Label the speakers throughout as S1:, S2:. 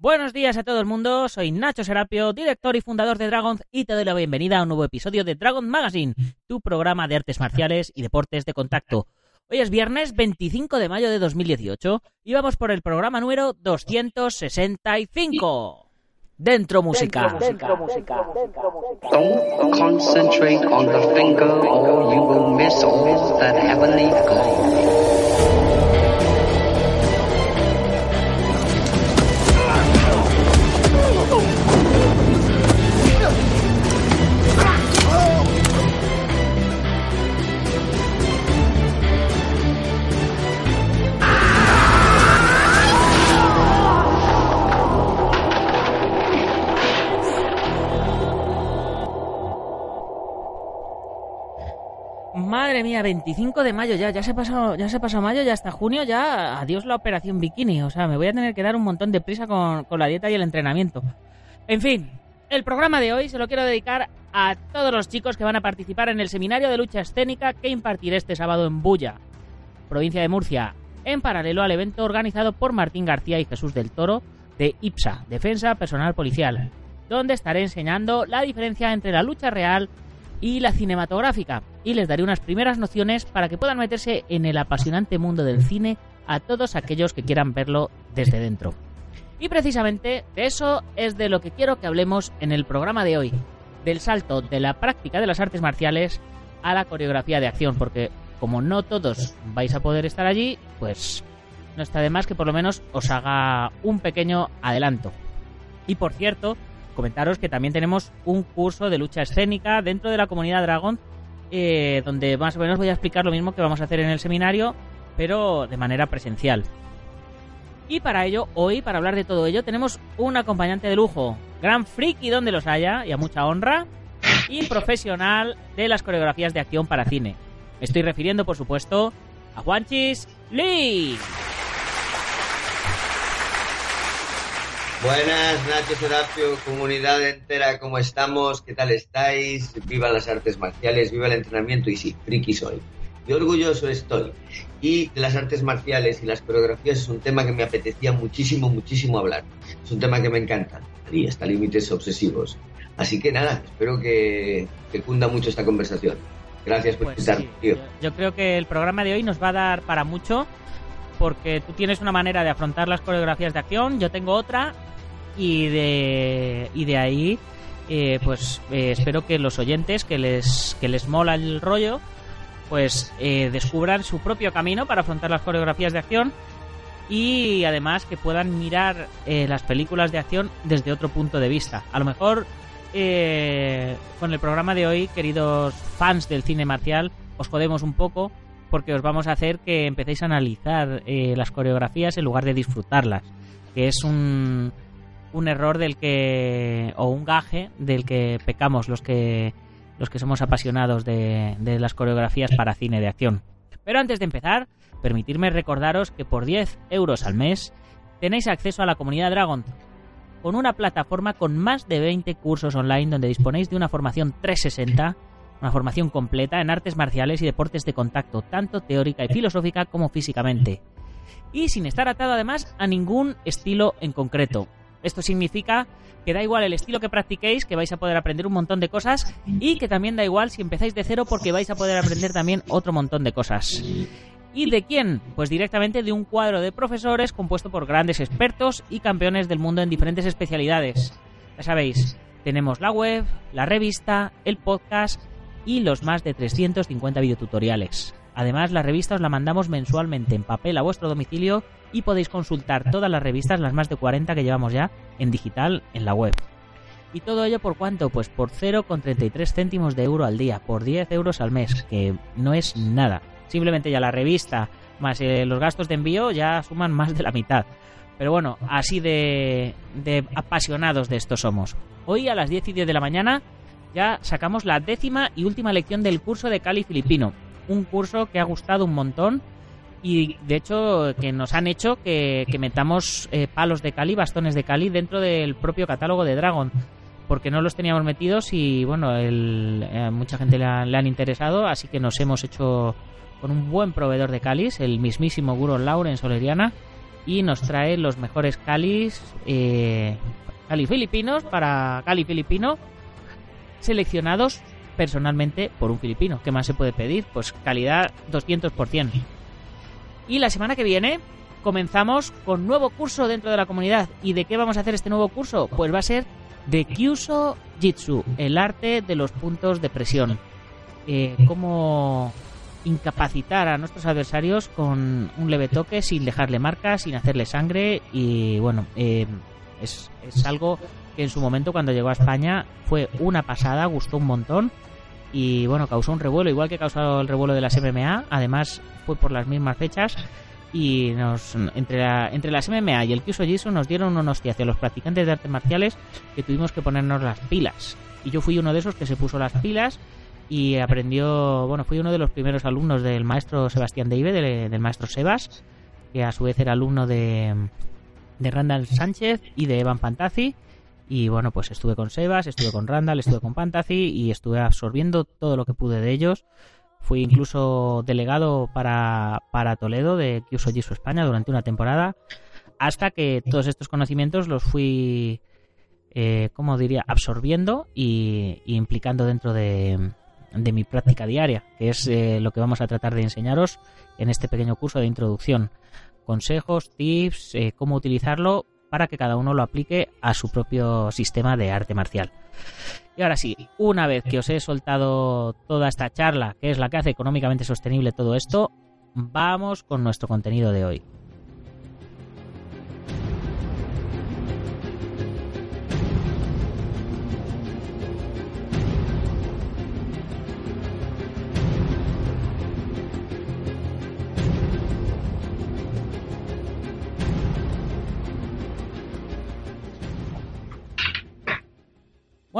S1: Buenos días a todo el mundo, soy Nacho Serapio, director y fundador de Dragon y te doy la bienvenida a un nuevo episodio de Dragon Magazine, tu programa de artes marciales y deportes de contacto. Hoy es viernes 25 de mayo de 2018 y vamos por el programa número 265. Dentro música. Dentro música.
S2: Don't concentrate on the finger or you will miss all that heavenly glow.
S1: Madre mía, 25 de mayo ya, ya se pasó, ya se pasó mayo, ya hasta junio, ya adiós la operación bikini. O sea, me voy a tener que dar un montón de prisa con, con la dieta y el entrenamiento. En fin, el programa de hoy se lo quiero dedicar a todos los chicos que van a participar en el seminario de lucha escénica que impartiré este sábado en Bulla, provincia de Murcia, en paralelo al evento organizado por Martín García y Jesús del Toro de IPSA, Defensa Personal Policial, donde estaré enseñando la diferencia entre la lucha real y la cinematográfica, y les daré unas primeras nociones para que puedan meterse en el apasionante mundo del cine a todos aquellos que quieran verlo desde dentro. Y precisamente de eso es de lo que quiero que hablemos en el programa de hoy, del salto de la práctica de las artes marciales a la coreografía de acción, porque como no todos vais a poder estar allí, pues no está de más que por lo menos os haga un pequeño adelanto. Y por cierto, comentaros que también tenemos un curso de lucha escénica dentro de la comunidad Dragon, eh, donde más o menos voy a explicar lo mismo que vamos a hacer en el seminario, pero de manera presencial. Y para ello, hoy, para hablar de todo ello, tenemos un acompañante de lujo, gran friki donde los haya, y a mucha honra, y profesional de las coreografías de acción para cine. Me estoy refiriendo, por supuesto, a Juanchis Lee.
S3: Buenas, Nacho Serapio, comunidad entera, ¿cómo estamos? ¿Qué tal estáis? Viva las artes marciales, viva el entrenamiento y sí, friki soy. Y orgulloso estoy. Y de las artes marciales y las coreografías es un tema que me apetecía muchísimo, muchísimo hablar. Es un tema que me encanta y hasta límites obsesivos. Así que nada, espero que, que cunda mucho esta conversación. Gracias por
S1: Pues
S3: escuchar,
S1: sí,
S3: tío.
S1: yo- Yo creo que el programa de hoy nos va a dar para mucho porque tú tienes una manera de afrontar las coreografías de acción, yo tengo otra y de y de ahí eh, pues eh, espero que los oyentes que les que les mola el rollo pues eh, descubran su propio camino para afrontar las coreografías de acción y además que puedan mirar eh, las películas de acción desde otro punto de vista. A lo mejor eh, con el programa de hoy, queridos fans del cine marcial, os jodemos un poco porque os vamos a hacer que empecéis a analizar eh, las coreografías en lugar de disfrutarlas, que es un, un error del que o un gaje del que pecamos los que los que somos apasionados de, de las coreografías para cine de acción. Pero antes de empezar, permitirme recordaros que por 10 euros al mes tenéis acceso a la comunidad Dragon, con una plataforma con más de 20 cursos online donde disponéis de una formación 360, una formación completa en artes marciales y deportes de contacto, tanto teórica y filosófica como físicamente. Y sin estar atado además a ningún estilo en concreto. Esto significa que da igual el estilo que practiquéis, que vais a poder aprender un montón de cosas y que también da igual si empezáis de cero porque vais a poder aprender también otro montón de cosas. ¿Y de quién? Pues directamente de un cuadro de profesores compuesto por grandes expertos y campeones del mundo en diferentes especialidades. Ya sabéis, tenemos la web, la revista, el podcast y los más de 350 videotutoriales. Además, la revista os la mandamos mensualmente en papel a vuestro domicilio y podéis consultar todas las revistas, las más de 40 que llevamos ya, en digital en la web. ¿Y todo ello por cuánto? Pues por 0,33 céntimos de euro al día, por 10 euros al mes, que no es nada. Simplemente ya la revista más eh, los gastos de envío ya suman más de la mitad. Pero bueno, así de, de apasionados de esto somos. Hoy a las 10 y 10 de la mañana ya sacamos la décima y última lección del curso de Cali Filipino. Un curso que ha gustado un montón y de hecho que nos han hecho que, metamos eh, palos de Cali, bastones de Cali dentro del propio catálogo de Dragon. Porque no los teníamos metidos y bueno, el, eh, mucha gente le, ha- le han interesado, así que nos hemos hecho con un buen proveedor de Calis, el mismísimo Guro Lauren Soleriana, y nos trae los mejores Calis, eh, Cali filipinos para Cali filipino, seleccionados personalmente por un filipino. ¿Qué más se puede pedir? Pues calidad 200%. Y la semana que viene comenzamos con nuevo curso dentro de la comunidad. ¿Y de qué vamos a hacer este nuevo curso? Pues va a ser de Kyuso Jitsu, el arte de los puntos de presión. Eh, cómo incapacitar a nuestros adversarios con un leve toque sin dejarle marcas, sin hacerle sangre y bueno, eh, es, es algo que en su momento cuando llegó a España fue una pasada, gustó un montón y bueno, causó un revuelo, igual que causó el revuelo de las MMA, además fue por las mismas fechas y nos entre, la, entre las MMA y el Kyuso Jitsu nos dieron un hostia hacia los practicantes de artes marciales que tuvimos que ponernos las pilas. Y yo fui uno de esos que se puso las pilas y aprendió, bueno, fui uno de los primeros alumnos del maestro Sebastián Deive, del, del maestro Sebas, que a su vez era alumno de, de Randall Sánchez y de Evan Pantazzi. Y bueno, pues estuve con Sebas, estuve con Randall, estuve con Pantazzi y estuve absorbiendo todo lo que pude de ellos. Fui incluso delegado para, para Toledo de Kyuso Jitsu España durante una temporada, hasta que todos estos conocimientos los fui, eh, ¿cómo diría?, absorbiendo y, y implicando dentro de, de mi práctica diaria, que es eh, lo que vamos a tratar de enseñaros en este pequeño curso de introducción. Consejos, tips, eh, cómo utilizarlo para que cada uno lo aplique a su propio sistema de arte marcial. Y ahora sí, una vez que os he soltado toda esta charla, que es la que hace económicamente sostenible todo esto, vamos con nuestro contenido de hoy.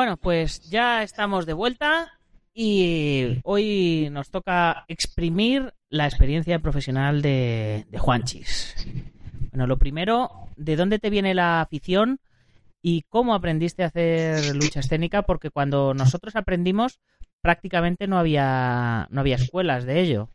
S1: Bueno, pues ya estamos de vuelta y hoy nos toca exprimir la experiencia profesional de, Juanchis. Bueno, lo primero, ¿de dónde te viene la afición y cómo aprendiste a hacer lucha escénica? Porque cuando nosotros aprendimos prácticamente no había, no había escuelas de ello.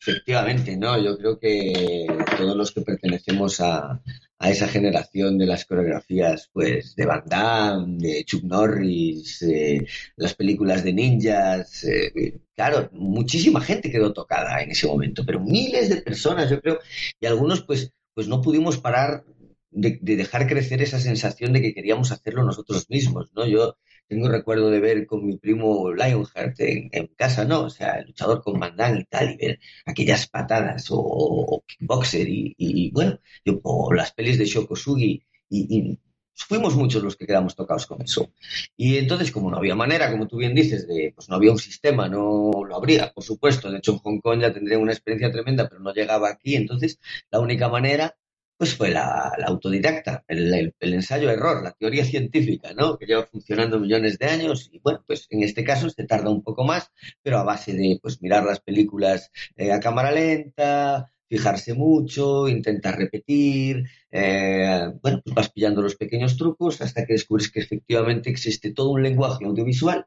S3: Efectivamente, no, yo creo que todos los que pertenecemos a, a esa generación de las coreografías, pues de Van Damme, de Chuck Norris, eh, las películas de ninjas, eh, claro, muchísima gente quedó tocada en ese momento, pero miles de personas, yo creo, y algunos pues, pues no pudimos parar de, de dejar crecer esa sensación de que queríamos hacerlo nosotros mismos, ¿no? Yo tengo recuerdo de ver con mi primo Lionheart en, en casa, ¿no? O sea, el luchador con Van Damme y tal, y ver aquellas patadas o, o kickboxer y, y, bueno, yo, o las pelis de Shokosugi y, y, fuimos muchos los que quedamos tocados con eso. Y entonces, como no había manera, como tú bien dices, de, pues no había un sistema, no lo habría, por supuesto. De hecho, en Hong Kong ya tendría una experiencia tremenda, pero no llegaba aquí. Entonces, la única manera pues fue la, autodidacta, el ensayo-error, la teoría científica, ¿no? Que lleva funcionando millones de años y bueno, pues en este caso se tarda un poco más, pero a base de pues mirar las películas eh, a cámara lenta, fijarse mucho, intentar repetir, eh, bueno, pues vas pillando los pequeños trucos hasta que descubres que efectivamente existe todo un lenguaje audiovisual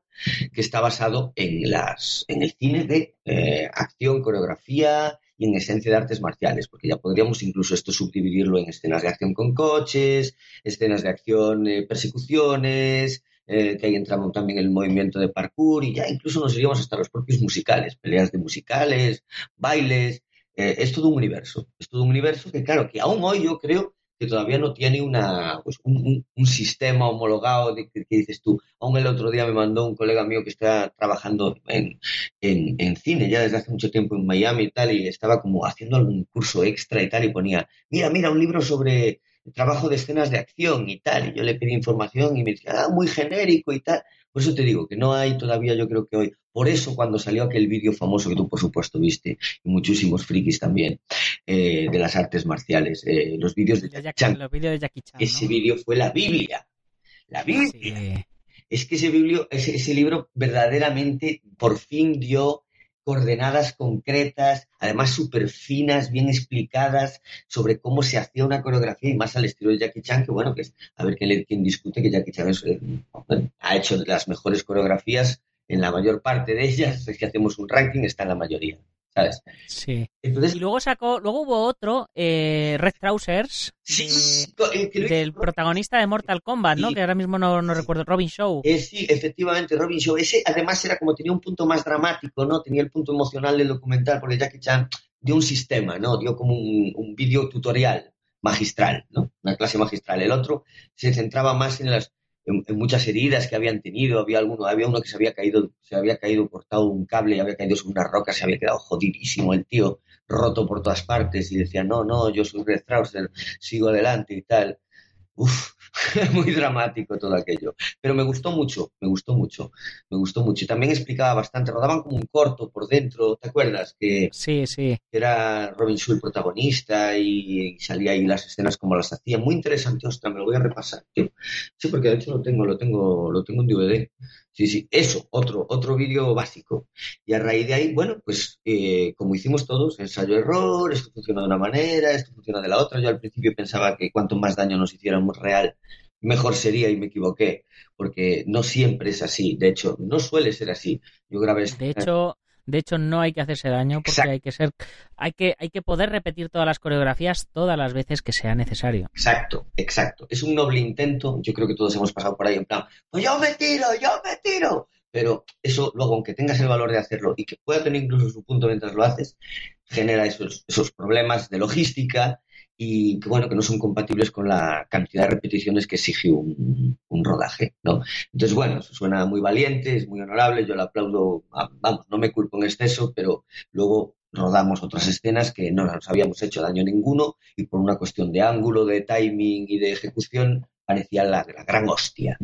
S3: que está basado en las, en el cine de eh, acción, coreografía, y en esencia de artes marciales, porque ya podríamos incluso esto subdividirlo en escenas de acción con coches, escenas de acción, eh, persecuciones, eh, que ahí entra también el movimiento de parkour y ya incluso nos iríamos hasta los propios musicales, peleas de musicales, bailes, eh, es todo un universo, es todo un universo que claro, que aún hoy yo creo que todavía no tiene una, pues un, un, sistema homologado de que, dices tú. Aún el otro día me mandó un colega mío que está trabajando en, en, en, cine ya desde hace mucho tiempo en Miami y tal, y estaba como haciendo algún curso extra y tal, y ponía, mira, mira, un libro sobre trabajo de escenas de acción y tal. Y yo le pedí información y me decía, ah, muy genérico y tal. Por eso te digo que no hay todavía, yo creo que hoy. Por eso cuando salió aquel vídeo famoso que tú por supuesto viste, y muchísimos frikis también, eh, de las artes marciales, eh, los vídeos de Jackie Chan.
S1: Los vídeos de Jackie Chan. ¿no?
S3: Ese vídeo fue la Biblia. La Biblia.
S1: Sí.
S3: Es que ese, biblio, ese, ese libro verdaderamente por fin dio coordenadas concretas, además súper finas, bien explicadas sobre cómo se hacía una coreografía y más al estilo de Jackie Chan, que bueno, que es, a ver quién, quién discute que Jackie Chan eh, ha hecho las mejores coreografías en la mayor parte de ellas, si hacemos un ranking, está en la mayoría, ¿sabes?
S1: Sí.
S3: Entonces,
S1: Y luego sacó, luego hubo otro, eh, Red Trousers,
S3: sí,
S1: del protagonista de Mortal Kombat, ¿no?
S3: Sí.
S1: Que ahora mismo no, no recuerdo, Robin Show.
S3: Eh, sí, efectivamente, Robin Show. Ese además era como tenía un punto más dramático, ¿no? Tenía el punto emocional del documental, porque Jackie Chan dio un sistema, ¿no? Dio como un, un vídeo tutorial magistral, ¿no? Una clase magistral. El otro se centraba más en las en, muchas heridas que habían tenido. Había alguno, había uno que se había caído, se había caído cortado un cable había caído sobre una roca, se había quedado jodidísimo el tío, roto por todas partes, y decía, no, no, yo soy Red Trouser, sigo adelante y tal. Uf, muy dramático todo aquello. Pero me gustó mucho, me gustó mucho, me gustó mucho. Y también explicaba bastante, rodaban como un corto por dentro, ¿te acuerdas? Que
S1: Sí, sí.
S3: era Robin Shaw el protagonista y, y salía ahí las escenas como las hacía. Muy interesante, ostras, me lo voy a repasar, tío. Sí, porque de hecho lo tengo, lo tengo, lo tengo en DVD. Sí, sí, eso, otro, otro vídeo básico. Y a raíz de ahí, bueno, pues eh, como hicimos todos, ensayo-error, esto funciona de una manera, esto funciona de la otra. Yo al principio pensaba que cuanto más daño nos hiciéramos real, mejor sería y me equivoqué, porque no siempre es así. De hecho, no suele ser así. Yo grabé
S1: De hecho, de hecho no hay que hacerse daño porque
S3: Exacto.
S1: hay que ser, hay que, hay que poder repetir todas las coreografías todas las veces que sea necesario.
S3: Exacto, exacto. Es un noble intento. Yo creo que todos hemos pasado por ahí en plan, pues yo me tiro, yo me tiro. Pero eso, luego, aunque tengas el valor de hacerlo y que pueda tener incluso su punto mientras lo haces, genera esos, esos problemas de logística y que, bueno, que no son compatibles con la cantidad de repeticiones que exige un, un rodaje, ¿no? Entonces, bueno, eso suena muy valiente, es muy honorable, yo lo aplaudo, ah, vamos, no me culpo en exceso, pero luego rodamos otras escenas que no nos habíamos hecho daño ninguno y por una cuestión de ángulo, de timing y de ejecución parecía la, la gran hostia.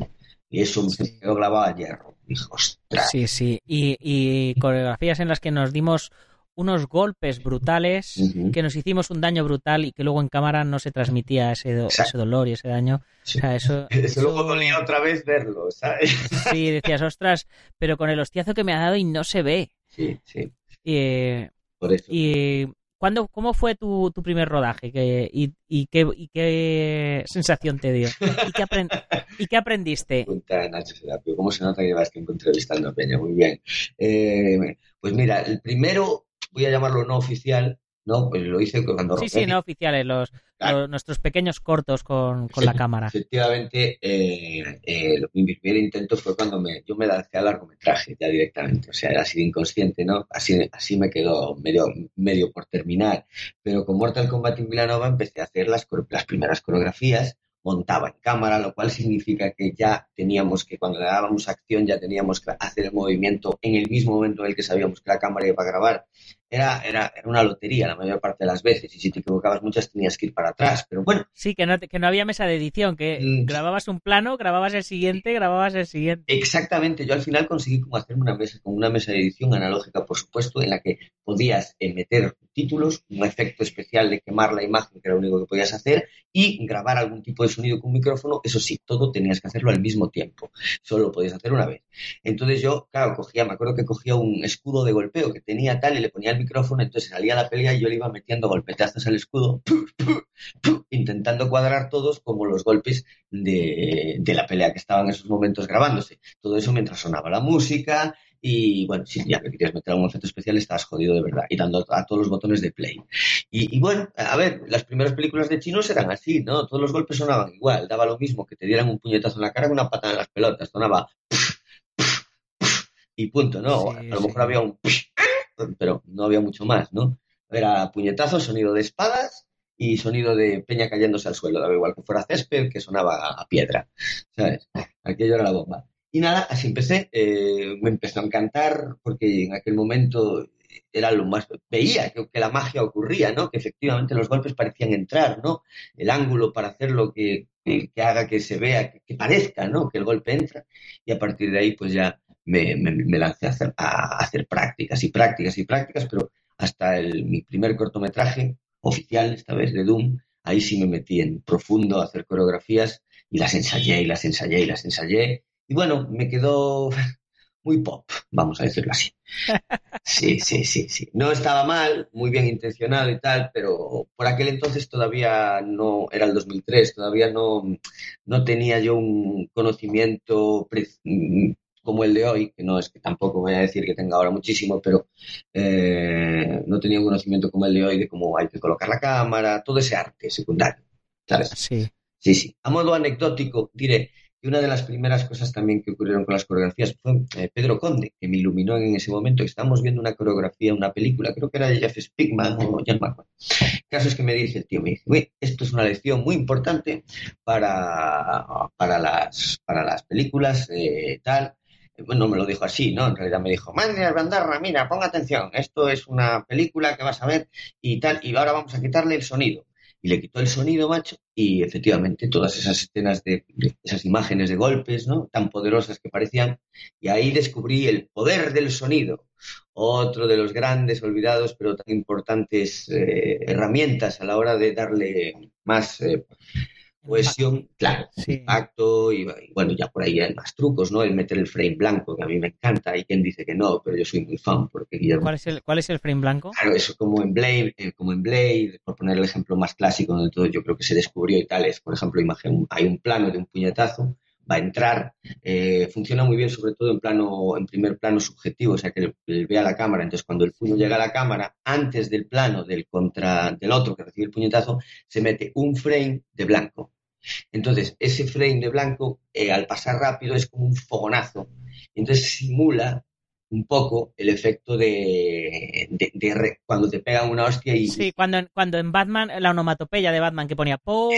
S3: Y eso me
S1: Sí.
S3: quedó grabado a hierro. Ostras.
S1: Sí, sí. Y, y coreografías en las que nos dimos unos golpes brutales, que nos hicimos un daño brutal y que luego en cámara no se transmitía ese, do- ese dolor y ese daño.
S3: Sí.
S1: O sea, eso,
S3: Eso luego dolía otra vez verlo, ¿sabes?
S1: Sí, decías, ostras, pero con el hostiazo que me ha dado y no se ve.
S3: Sí, sí,
S1: Y,
S3: por eso.
S1: y ¿cuándo, ¿cómo fue tu, tu primer rodaje? ¿Qué- y, y qué, ¿Y qué sensación te dio? ¿Y qué, apren- ¿y qué aprendiste?
S3: Pregunta Nacho Serapio, ¿cómo se nota que llevas tiempo entrevistando a Peña? Muy bien. Eh, pues mira, el primero, voy a llamarlo no oficial, ¿no? Pues lo hice cuando
S1: Sí, sí, no oficiales, los,
S3: Claro.
S1: los- nuestros pequeños cortos con, con la cámara.
S3: Efectivamente, eh, eh, mi primer intento fue cuando me, yo me lancé al largometraje ya directamente, o sea, era así de inconsciente, ¿no? Así, así me quedó medio, medio por terminar. Pero con Mortal Kombat en Villanova empecé a hacer las, las primeras coreografías, montaba en cámara, lo cual significa que ya teníamos que, cuando le dábamos acción, ya teníamos que hacer el movimiento en el mismo momento en el que sabíamos que la cámara iba a grabar. Era, era, era una lotería la mayor parte de las veces, y si te equivocabas muchas tenías que ir para atrás, pero bueno,
S1: Sí, que no, que no había mesa de edición, que
S3: Mm.
S1: grababas un plano, grababas el siguiente, grababas el siguiente.
S3: Exactamente, yo al final conseguí como hacerme una mesa con una mesa de edición analógica, por supuesto, en la que podías eh, meter títulos, un efecto especial de quemar la imagen, que era lo único que podías hacer, y grabar algún tipo de sonido con un micrófono, eso sí, todo tenías que hacerlo al mismo tiempo, solo lo podías hacer una vez. Entonces yo, claro, cogía, me acuerdo que cogía un escudo de golpeo que tenía tal y le ponía el micrófono, entonces salía la pelea y yo le iba metiendo golpetazos al escudo, intentando cuadrar todos como los golpes de, de la pelea que estaba en esos momentos grabándose. Todo eso mientras sonaba la música y bueno, si ya que querías meter algún efecto especial estabas jodido de verdad y dando a todos los botones de play. Y, y bueno, a ver, las primeras películas de chinos eran así, ¿no? Todos los golpes sonaban igual, daba lo mismo que te dieran un puñetazo en la cara que una patada en las pelotas, sonaba y punto, ¿no?
S1: Sí,
S3: a lo
S1: sí.
S3: mejor había un pero no había mucho más, ¿no? Era puñetazo, sonido de espadas y sonido de peña cayéndose al suelo, daba igual que fuera césped, que sonaba a, piedra, ¿sabes? Aquello era la bomba. Y nada, así empecé, eh, me empezó a encantar porque en aquel momento era lo más, veía que, que, la magia ocurría, ¿no? Que efectivamente los golpes parecían entrar, ¿no? El ángulo para hacerlo que, que, que haga que se vea, que, parezca, ¿no? Que el golpe entra y a partir de ahí pues ya me, me, me lancé a hacer, a hacer, prácticas y prácticas y prácticas, pero hasta el, mi primer cortometraje oficial, esta vez de Doom, ahí sí me metí en profundo a hacer coreografías y las ensayé y las ensayé y las ensayé. Y bueno, me quedó muy pop, vamos a decirlo así. Sí, sí, sí, sí. No estaba mal, muy bien intencionado y tal, pero por aquel entonces todavía no, era el 2003, todavía no, no tenía yo un conocimiento como el de hoy, que no es que tampoco voy a decir que tenga ahora muchísimo, pero eh, no tenía un conocimiento como el de hoy de cómo hay que colocar la cámara, todo ese arte secundario. ¿Sabes?
S1: Sí.
S3: Sí, sí. A modo anecdótico, diré y una de las primeras cosas también que ocurrieron con las coreografías fue eh, Pedro Conde, que me iluminó en ese momento. Estábamos viendo una coreografía, una película, creo que era de Jeff Spigman o Jan. El caso es que me dice el tío, me dice, esto es una lección muy importante para, para, las, para las películas, eh, tal. Bueno, no me lo dijo así, ¿no? En realidad me dijo, Mander Bandarra, mira, ponga atención, esto es una película que vas a ver y tal, y ahora vamos a quitarle el sonido y le quitó el sonido, macho, y efectivamente todas esas escenas de, de, esas imágenes de golpes, ¿no? Tan poderosas que parecían, y ahí descubrí el poder del sonido, otro de los grandes olvidados pero tan importantes eh, herramientas a la hora de darle más eh, cohesión, claro, sí. impacto y, y, bueno, ya por ahí hay más trucos, ¿no? El meter el frame blanco, que a mí me encanta, hay quien dice que no, pero yo soy muy fan porque Guillermo...
S1: ¿Cuál es el, cuál es el frame blanco?
S3: Claro, eso como en Blade, eh, como en Blade, por poner el ejemplo más clásico donde todo yo creo que se descubrió y tal, es, por ejemplo, imagen, hay un plano de un puñetazo, va a entrar, eh, funciona muy bien sobre todo en plano, en primer plano subjetivo, o sea que él ve a la cámara, entonces cuando el puño llega a la cámara, antes del plano del contra del otro que recibe el puñetazo, se mete un frame de blanco. Entonces, ese frame de blanco, eh, al pasar rápido, es como un fogonazo. Entonces simula un poco el efecto de, de, de re, cuando te pegan una hostia y...
S1: Sí, cuando, cuando en Batman, la onomatopeya de Batman que ponía ¡Pou!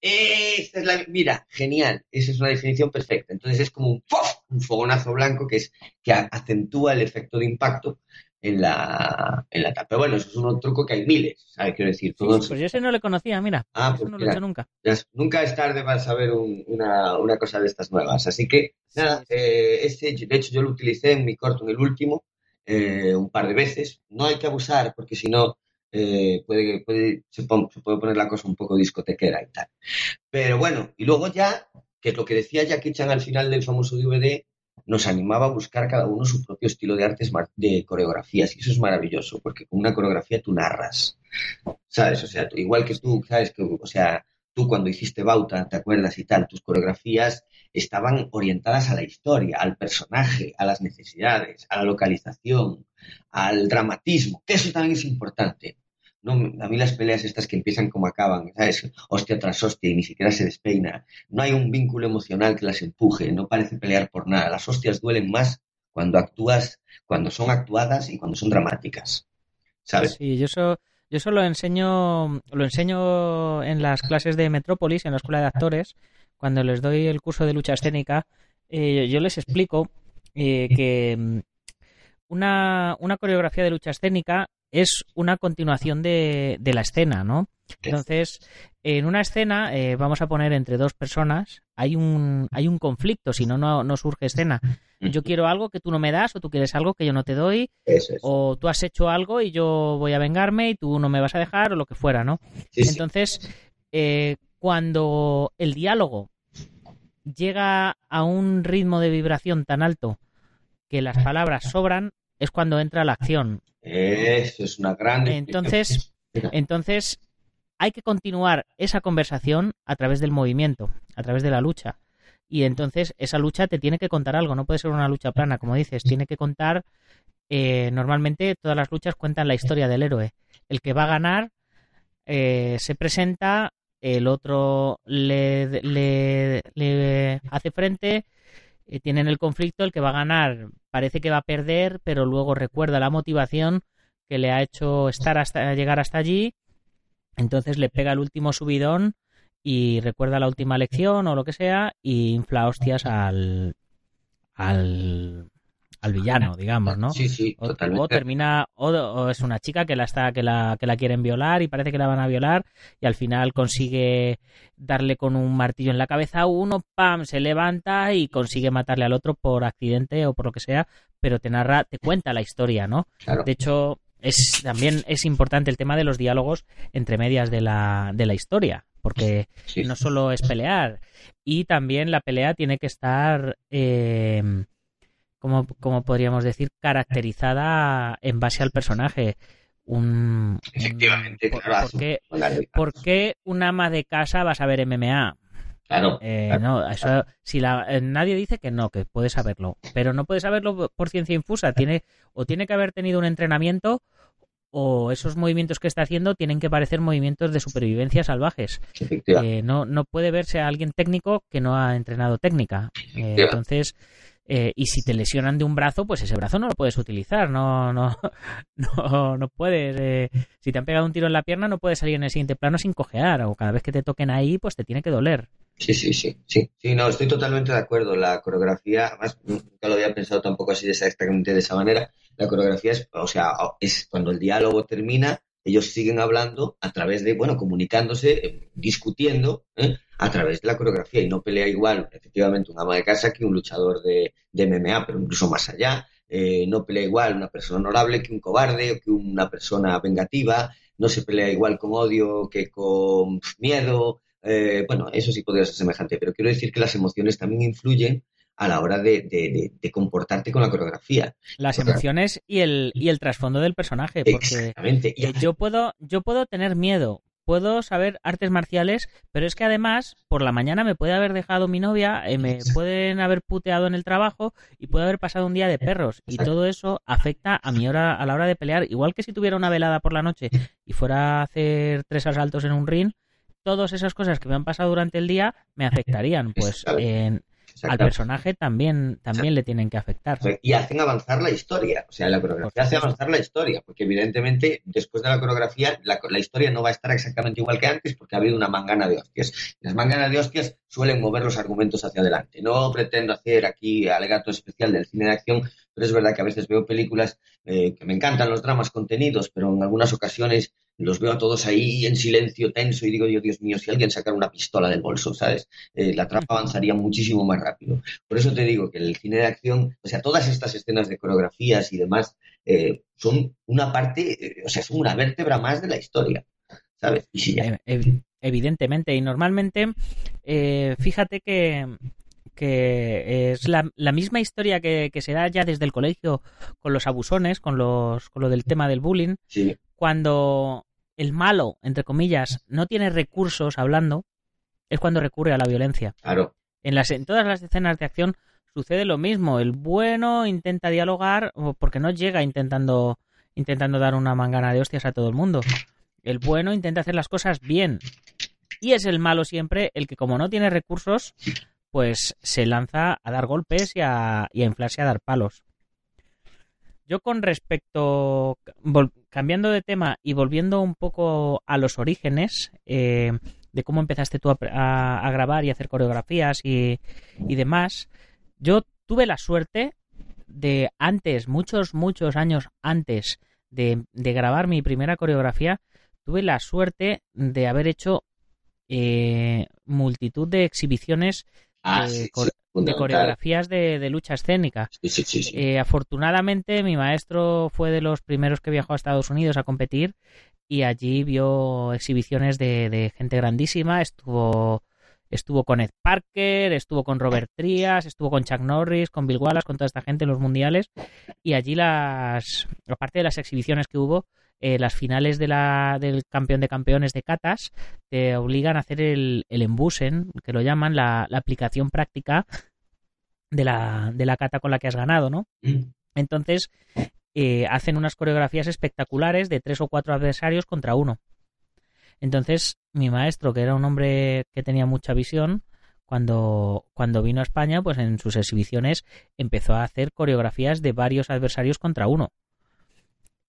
S3: Esa es la, mira, genial, esa es una definición perfecta. Entonces es como un, ¡pof! un fogonazo blanco que, es, que acentúa el efecto de impacto en la, en la tapa. Pero bueno, eso es un truco que hay miles, ¿sabes? Quiero decir, todos...
S1: Sí, pues yo ese no le conocía, mira.
S3: Ah,
S1: pues
S3: no
S1: lo he hecho nunca.
S3: Nunca es tarde para saber un, una, una, cosa de estas nuevas. Así que, nada. Eh, ese, de hecho yo lo utilicé en mi corto, en el último, eh, un par de veces. No hay que abusar, porque si no, eh, puede, puede, se, pon, se puede poner la cosa un poco discotequera y tal. Pero bueno, y luego ya, que es lo que decía Jackie Chan al final del famoso DVD, nos animaba a buscar cada uno su propio estilo de artes de coreografías y eso es maravilloso porque con una coreografía tú narras sabes o sea igual que tú sabes que o sea tú cuando hiciste Bauta te acuerdas y tal tus coreografías estaban orientadas a la historia al personaje a las necesidades a la localización al dramatismo que eso también es importante no, a mí las peleas estas que empiezan como acaban, ¿sabes? Hostia tras hostia y ni siquiera se despeina. No hay un vínculo emocional que las empuje, no parece pelear por nada. Las hostias duelen más cuando actúas, cuando son actuadas y cuando son dramáticas. ¿Sabes?
S1: Sí, yo eso, yo eso lo enseño, lo enseño en las clases de Metrópolis, en la escuela de actores, cuando les doy el curso de lucha escénica, eh, yo les explico eh, que una, una coreografía de lucha escénica es una continuación de, de la escena, ¿no? Entonces, en una escena, eh, vamos a poner entre dos personas, hay un, hay un conflicto, si no, no surge escena. Yo quiero algo que tú no me das, o tú quieres algo que yo no te doy,
S3: Eso es.
S1: o tú has hecho algo y yo voy a vengarme y tú no me vas a dejar, o lo que fuera, ¿no?
S3: Sí, sí.
S1: Entonces, eh, cuando el diálogo llega a un ritmo de vibración tan alto que las palabras sobran, es cuando entra la acción.
S3: Eso es una gran.
S1: Entonces, entonces hay que continuar esa conversación a través del movimiento, a través de la lucha. Y entonces esa lucha te tiene que contar algo, no puede ser una lucha plana, como dices, tiene que contar. Eh, normalmente todas las luchas cuentan la historia del héroe. El que va a ganar eh, se presenta, el otro le, le, le hace frente, eh, tienen el conflicto, el que va a ganar parece que va a perder, pero luego recuerda la motivación que le ha hecho estar hasta llegar hasta allí, entonces le pega el último subidón y recuerda la última lección o lo que sea y infla hostias al al, al villano, digamos, ¿no?
S3: Sí, sí,
S1: O,
S3: totalmente.
S1: o termina, o, o es una chica que la está, que la, que la quieren violar y parece que la van a violar y al final consigue darle con un martillo en la cabeza a uno, pam, se levanta y consigue matarle al otro por accidente o por lo que sea, pero te narra, te cuenta la historia, ¿no?
S3: Claro.
S1: De hecho, es también es importante el tema de los diálogos entre medias de la, de la historia, porque
S3: Sí.
S1: no solo es pelear, y también la pelea tiene que estar, eh, como, como podríamos decir, caracterizada en base al personaje. Un, un-
S3: Efectivamente,
S1: por-
S3: claro.
S1: ¿por, qué, por qué un ama de casa va a saber MMA?
S3: claro.
S1: Eh,
S3: claro.
S1: no, eso, si la, eh, nadie dice que no, que puede saberlo, pero no puede saberlo por ciencia infusa. Tiene o tiene que haber tenido un entrenamiento o esos movimientos que está haciendo tienen que parecer movimientos de supervivencia salvajes.
S3: Efectivamente.
S1: Eh, no, no puede verse a alguien técnico que no ha entrenado técnica. Eh, entonces, eh, y si te lesionan de un brazo, pues ese brazo no lo puedes utilizar. No, no, no, no puedes. eh, si te han pegado un tiro en la pierna, no puedes salir en el siguiente plano sin cojear. O cada vez que te toquen ahí, pues te tiene que doler.
S3: Sí, sí, sí, sí. Sí, no, estoy totalmente de acuerdo. La coreografía, además, nunca lo había pensado tampoco así exactamente de esa manera. La coreografía es, o sea, es cuando el diálogo termina, ellos siguen hablando a través de, bueno, comunicándose, eh, discutiendo, ¿eh? A través de la coreografía y no pelea igual, efectivamente, un ama de casa que un luchador de, de MMA, pero incluso más allá. Eh, no pelea igual una persona honorable que un cobarde o que una persona vengativa. No se pelea igual con odio que con miedo. Eh, bueno, eso sí podría ser semejante, pero quiero decir que las emociones también influyen a la hora de, de- de- de comportarte con la coreografía.
S1: Las emociones y el, y el trasfondo del personaje. Porque
S3: Exactamente.
S1: Yo puedo, yo puedo tener miedo, puedo saber artes marciales, pero es que además por la mañana me puede haber dejado mi novia, eh, me pueden haber puteado en el trabajo y puede haber pasado un día de perros. Y todo eso afecta a mi hora a la hora de pelear, igual que si tuviera una velada por la noche y fuera a hacer tres asaltos en un ring, todas esas cosas que me han pasado durante el día me afectarían, pues en- al personaje también también le tienen que afectar.
S3: Y hacen avanzar la historia. O sea, la coreografía hace avanzar la historia, porque evidentemente después de la coreografía la, la historia no va a estar exactamente igual que antes porque ha habido una mangana de hostias. Las manganas de hostias suelen mover los argumentos hacia adelante. No pretendo hacer aquí alegato especial del cine de acción, pero es verdad que a veces veo películas eh, que me encantan los dramas contenidos, pero en algunas ocasiones los veo a todos ahí en silencio tenso y digo yo, Dios mío, si alguien sacara una pistola del bolso, ¿sabes? Eh, la trama avanzaría muchísimo más rápido. Por eso te digo que el cine de acción, o sea, todas estas escenas de coreografías y demás, eh, son una parte, eh, o sea, son una vértebra más de la historia, ¿sabes? Y si ya,
S1: ev- Evidentemente, y normalmente, eh, fíjate que, que es la, la misma historia que, que se da ya desde el colegio con los abusones, con, los, con lo del tema del bullying,
S3: sí,
S1: cuando el malo, entre comillas, no tiene recursos hablando, es cuando recurre a la violencia.
S3: claro,
S1: En, las, en todas las escenas de acción sucede lo mismo. El bueno intenta dialogar o porque no llega intentando, intentando dar una mangana de hostias a todo el mundo. El bueno intenta hacer las cosas bien. Y es el malo siempre el que como no tiene recursos, pues se lanza a dar golpes y a, y a inflarse a dar palos. Yo con respecto, cambiando de tema y volviendo un poco a los orígenes eh, de cómo empezaste tú a grabar y hacer coreografías y, y demás, yo tuve la suerte de antes, muchos, muchos años antes de, de grabar mi primera coreografía, tuve la suerte de haber hecho eh, multitud de exhibiciones
S3: ah,
S1: de,
S3: sí,
S1: core-
S3: sí,
S1: de
S3: fundamental.
S1: coreografías de, de lucha escénica.
S3: Sí.
S1: Eh, afortunadamente, mi maestro fue de los primeros que viajó a Estados Unidos a competir y allí vio exhibiciones de, de gente grandísima. Estuvo, estuvo con Ed Parker, estuvo con Robert Trias, estuvo con Chuck Norris, con Bill Wallace, con toda esta gente en los mundiales. Y allí las, aparte de las exhibiciones que hubo, eh, las finales de la, del campeón de campeones de catas te obligan a hacer el, el embusen, que lo llaman la, la aplicación práctica de la, de la cata con la que has ganado, ¿no?
S3: Mm,
S1: Entonces, eh, hacen unas coreografías espectaculares de tres o cuatro adversarios contra uno. Entonces, mi maestro, que era un hombre que tenía mucha visión, cuando, cuando vino a España, pues en sus exhibiciones empezó a hacer coreografías de varios adversarios contra uno.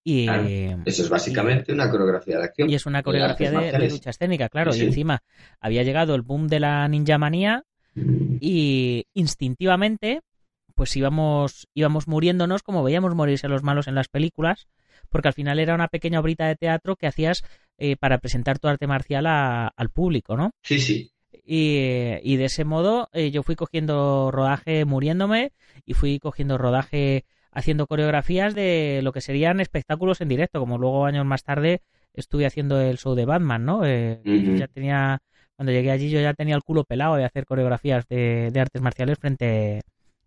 S1: Y,
S3: Claro. Eso es básicamente una coreografía de acción.
S1: y es una coreografía de, de lucha escénica, claro.
S3: Sí,
S1: Y encima había llegado el boom de la ninja manía
S3: Mm,
S1: y instintivamente, pues íbamos, íbamos muriéndonos como veíamos morirse a los malos en las películas, porque al final era una pequeña obrita de teatro que hacías eh, para presentar tu arte marcial al público, ¿no?
S3: Sí, sí.
S1: Y, de ese modo eh, yo fui cogiendo rodaje muriéndome y fui cogiendo rodaje haciendo coreografías de lo que serían espectáculos en directo, como luego años más tarde estuve haciendo el show de Batman, ¿no? Eh, ya tenía, cuando llegué allí yo ya tenía el culo pelado de hacer coreografías de, artes marciales frente,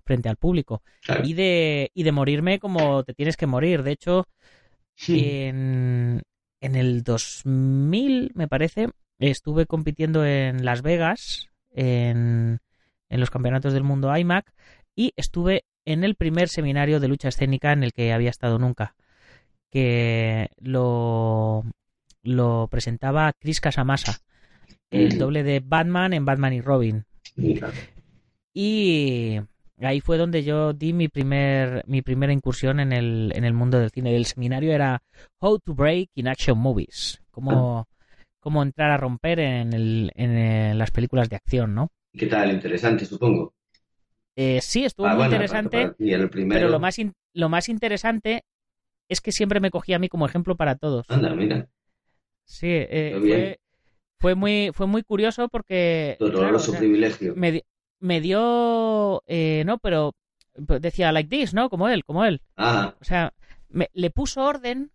S1: frente al público. Y, de, y de morirme como te tienes que morir. De hecho, en, en el 2000, me parece, estuve compitiendo en Las Vegas, en, en los campeonatos del mundo IMAC, y estuve en el primer seminario de lucha escénica en el que había estado nunca, que lo, lo presentaba Chris Casamasa, el doble de Batman en Batman y Robin. Y ahí fue donde yo di mi primer mi primera incursión en el, en el mundo del cine. El seminario era How to Break in Action Movies, cómo, cómo entrar a romper en, el, en las películas de acción, ¿no?
S3: ¿Qué tal? Interesante, supongo.
S1: Eh, sí, estuvo ah, muy interesante. Pero lo más, lo más interesante es que siempre me cogía a mí como ejemplo para todos.
S3: Anda, mira.
S1: Sí, eh, fue, muy, fue muy curioso porque.
S3: Privilegio.
S1: Me, dio. Eh, no, pero decía like this, ¿no? Como él, como él.
S3: Ah.
S1: O sea, me, le puso orden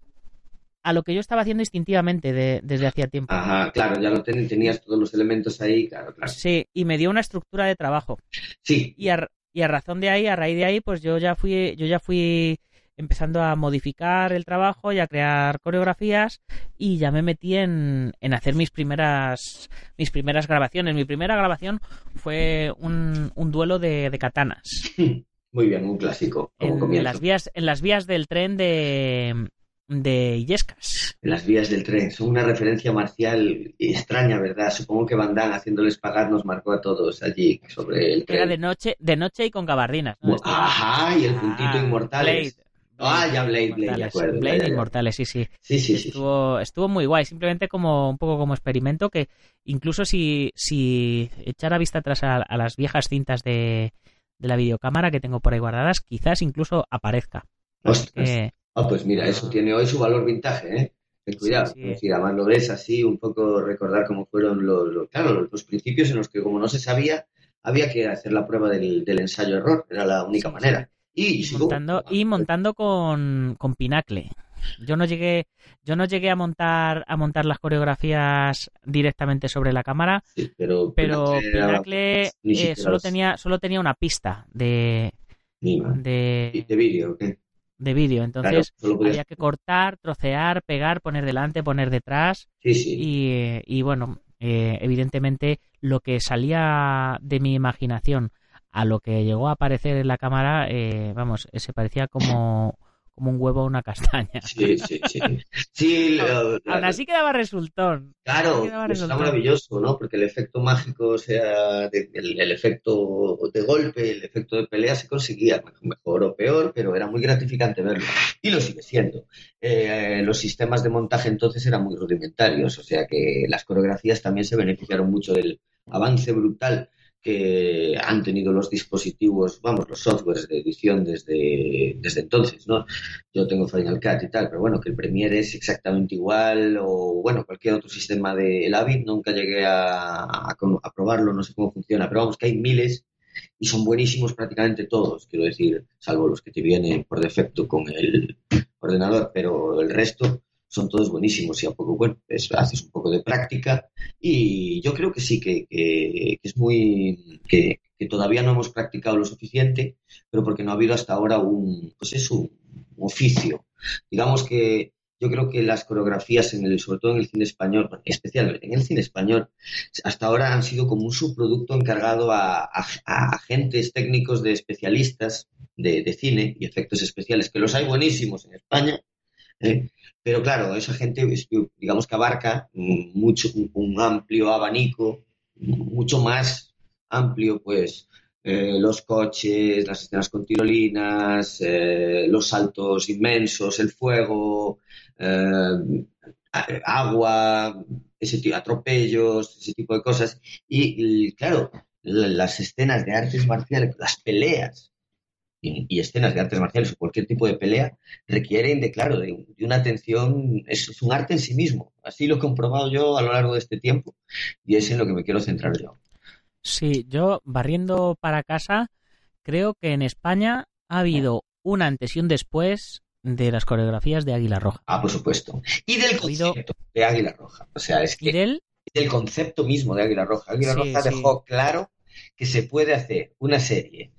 S1: a lo que yo estaba haciendo instintivamente desde hacía tiempo.
S3: Ajá, claro, ya lo tenías todos los elementos ahí, claro, claro.
S1: Sí, y me dio una estructura de trabajo.
S3: Sí.
S1: Y a, y a razón de ahí, a raíz de ahí, pues yo ya fui, yo ya fui empezando a modificar el trabajo y a crear coreografías y ya me metí en, en hacer mis primeras mis primeras grabaciones. Mi primera grabación fue un, un duelo de, de katanas.
S3: Muy bien, un clásico.
S1: en, las vías, en las vías del tren de, de Illescas.
S3: Las vías del tren son una referencia marcial extraña, ¿verdad? Supongo que Van Damme haciéndoles pagar nos marcó a todos allí sobre el tren.
S1: Era de noche, de noche y con gabardinas.
S3: Ajá, y el puntito ah, Inmortales. Ah, ya Blade, Blade, de acuerdo.
S1: Blade Inmortales, sí, sí.
S3: Sí, sí,
S1: estuvo,
S3: sí.
S1: Estuvo muy guay, simplemente como un poco como experimento que incluso si, si echara vista atrás a, las viejas cintas de, de, la videocámara que tengo por ahí guardadas, quizás incluso aparezca.
S3: Ostras. Ah, pues mira, eso tiene hoy su valor vintage, ¿eh? Ten cuidado. Sí, sí. además lo ves así, un poco recordar cómo fueron los, claro, los, principios en los que como no se sabía, había que hacer la prueba del, ensayo-error, era la única manera. Y,
S1: montando, y montando con, con Pinacle. Yo no llegué, yo no llegué a montar a montar las coreografías directamente sobre la cámara,
S3: pero,
S1: pero Pinacle, eh, solo tenía solo tenía una pista de
S3: de, de vídeo, ¿qué?
S1: De vídeo. Entonces había que cortar, trocear, pegar, poner delante, poner detrás. Y, bueno, eh, evidentemente lo que salía de mi imaginación a lo que llegó a aparecer en la cámara, eh, vamos, se parecía como como un huevo o una castaña.
S3: Sí, sí, sí. sí
S1: Aún así quedaba resultón.
S3: Claro, está maravilloso, ¿no? Porque el efecto mágico, o sea, el, efecto de golpe, el efecto de pelea se conseguía, mejor o peor, pero era muy gratificante verlo. Y lo sigue siendo. Eh, los sistemas de montaje entonces eran muy rudimentarios, o sea que las coreografías también se beneficiaron mucho del avance brutal que han tenido los dispositivos, vamos, los softwares de edición desde, desde entonces, ¿no? Yo tengo Final Cut y tal, pero bueno, que el Premiere es exactamente igual o, bueno, cualquier otro sistema de el Avid, nunca llegué a, a, probarlo, no sé cómo funciona, pero vamos, que hay miles y son buenísimos prácticamente todos, quiero decir, salvo los que te vienen por defecto con el ordenador, pero el resto son todos buenísimos y a poco, bueno, pues haces un poco de práctica y yo creo que sí, que, es muy, que, todavía no hemos practicado lo suficiente, pero porque no ha habido hasta ahora un, pues es un, oficio. Digamos que yo creo que las coreografías, en el, sobre todo en el cine español, especialmente en el cine español, hasta ahora han sido como un subproducto encargado a, agentes técnicos de especialistas de, de, cine y efectos especiales, que los hay buenísimos en España, ¿eh? Pero claro, esa gente, digamos que abarca mucho, un amplio abanico, mucho más amplio, pues, eh, los coches, las escenas con tirolinas, eh, los saltos inmensos, el fuego, agua, ese atropellos, ese tipo de cosas. Y claro, las escenas de artes marciales, las peleas, y, y escenas de artes marciales o cualquier tipo de pelea requieren de, claro, de, de una atención, es, es un arte en sí mismo. Así lo he comprobado yo a lo largo de este tiempo y es en lo que me quiero centrar yo.
S1: Sí, yo barriendo para casa, creo que en España ha habido un antes y un después de las coreografías de Águila Roja.
S3: Ah, por supuesto. Y del
S1: habido-
S3: concepto de Águila Roja. O sea, es
S1: Y
S3: que
S1: del,
S3: del concepto mismo de Águila Roja. Águila
S1: Sí,
S3: Roja
S1: sí.
S3: dejó claro que se puede hacer una serie,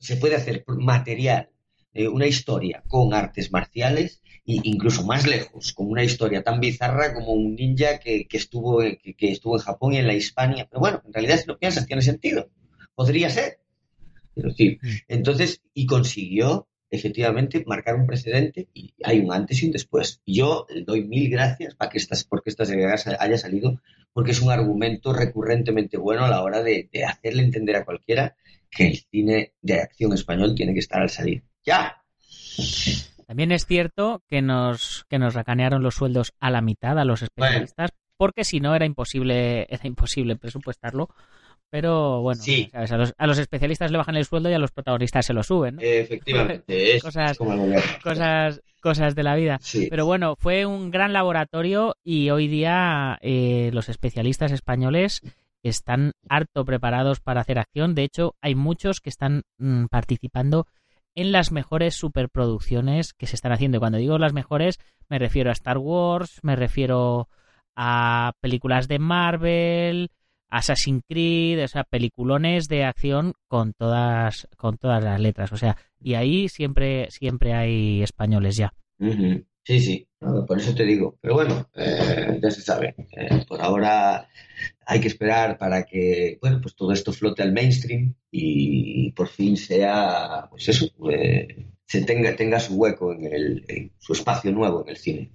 S3: se puede hacer material, eh, una historia con artes marciales e incluso más lejos, con una historia tan bizarra como un ninja que, que estuvo, en- que, que estuvo en Japón y en la Hispania. Pero bueno, en realidad si lo piensas tiene sentido. Podría ser. Decir,
S1: Mm.
S3: entonces, y consiguió efectivamente marcar un precedente y hay un antes y un después. Yo le doy mil gracias para que estas, porque esta serie haya salido, porque es un argumento recurrentemente bueno a la hora de, de hacerle entender a cualquiera que el cine de acción español tiene que estar al salir. ¡Ya!
S1: también es cierto que nos, que nos racanearon los sueldos a la mitad a los especialistas, porque si no era imposible, era imposible presupuestarlo. Pero bueno,
S3: Sí.
S1: ¿sabes? A, los, a los especialistas le bajan el sueldo y a los protagonistas se lo suben, ¿no?
S3: Efectivamente, es
S1: Cosas-. Cosas, cosas de la vida.
S3: Sí.
S1: Pero bueno, fue un gran laboratorio y hoy día eh, los especialistas españoles están harto preparados para hacer acción. De hecho, hay muchos que están mm, participando en las mejores superproducciones que se están haciendo. Y cuando digo las mejores, me refiero a Star Wars, me refiero a películas de Marvel, Assassin's Creed, o sea, peliculones de acción con todas, con todas las letras. O sea, y ahí siempre, siempre hay españoles ya.
S3: Sí, sí, por eso te digo. Pero bueno, eh, ya se sabe. Eh, por ahora hay que esperar para que, bueno, pues todo esto flote al mainstream y por fin sea, pues eso, eh, se tenga, tenga su hueco en el, en su espacio nuevo en el cine.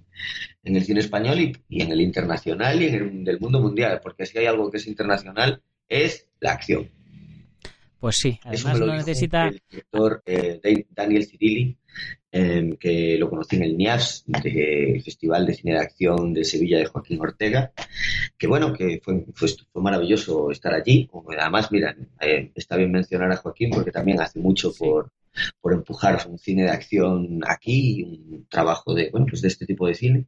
S3: En el cine español y, y en el internacional y en el del mundo mundial, porque si hay algo que es internacional es la acción.
S1: Pues sí, además no necesita.
S3: el director eh, Daniel Cirilli, eh, que lo conocí en el NIAS, del Festival de Cine de Acción de Sevilla de Joaquín Ortega, que bueno, que fue, fue, fue maravilloso estar allí. Además, mira, eh, está bien mencionar a Joaquín porque también hace mucho
S1: Sí.
S3: por, por empujar un cine de acción aquí y un trabajo de, bueno, pues de este tipo de cine.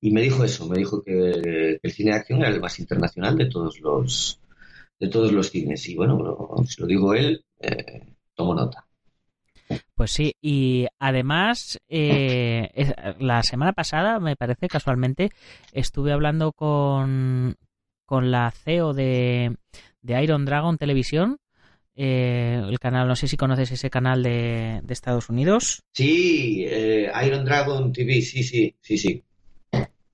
S3: Y me dijo eso, me dijo que, que el cine de acción era el más internacional de todos los de todos los cines. Y bueno, si lo digo él, eh, tomo nota.
S1: Pues sí, y además, eh, la semana pasada, me parece casualmente, estuve hablando con, con la CEO de, de Iron Dragon Televisión, eh, el canal, no sé si conoces ese canal de, de Estados Unidos.
S3: Sí, eh, Iron Dragon TV, sí, sí, sí, sí.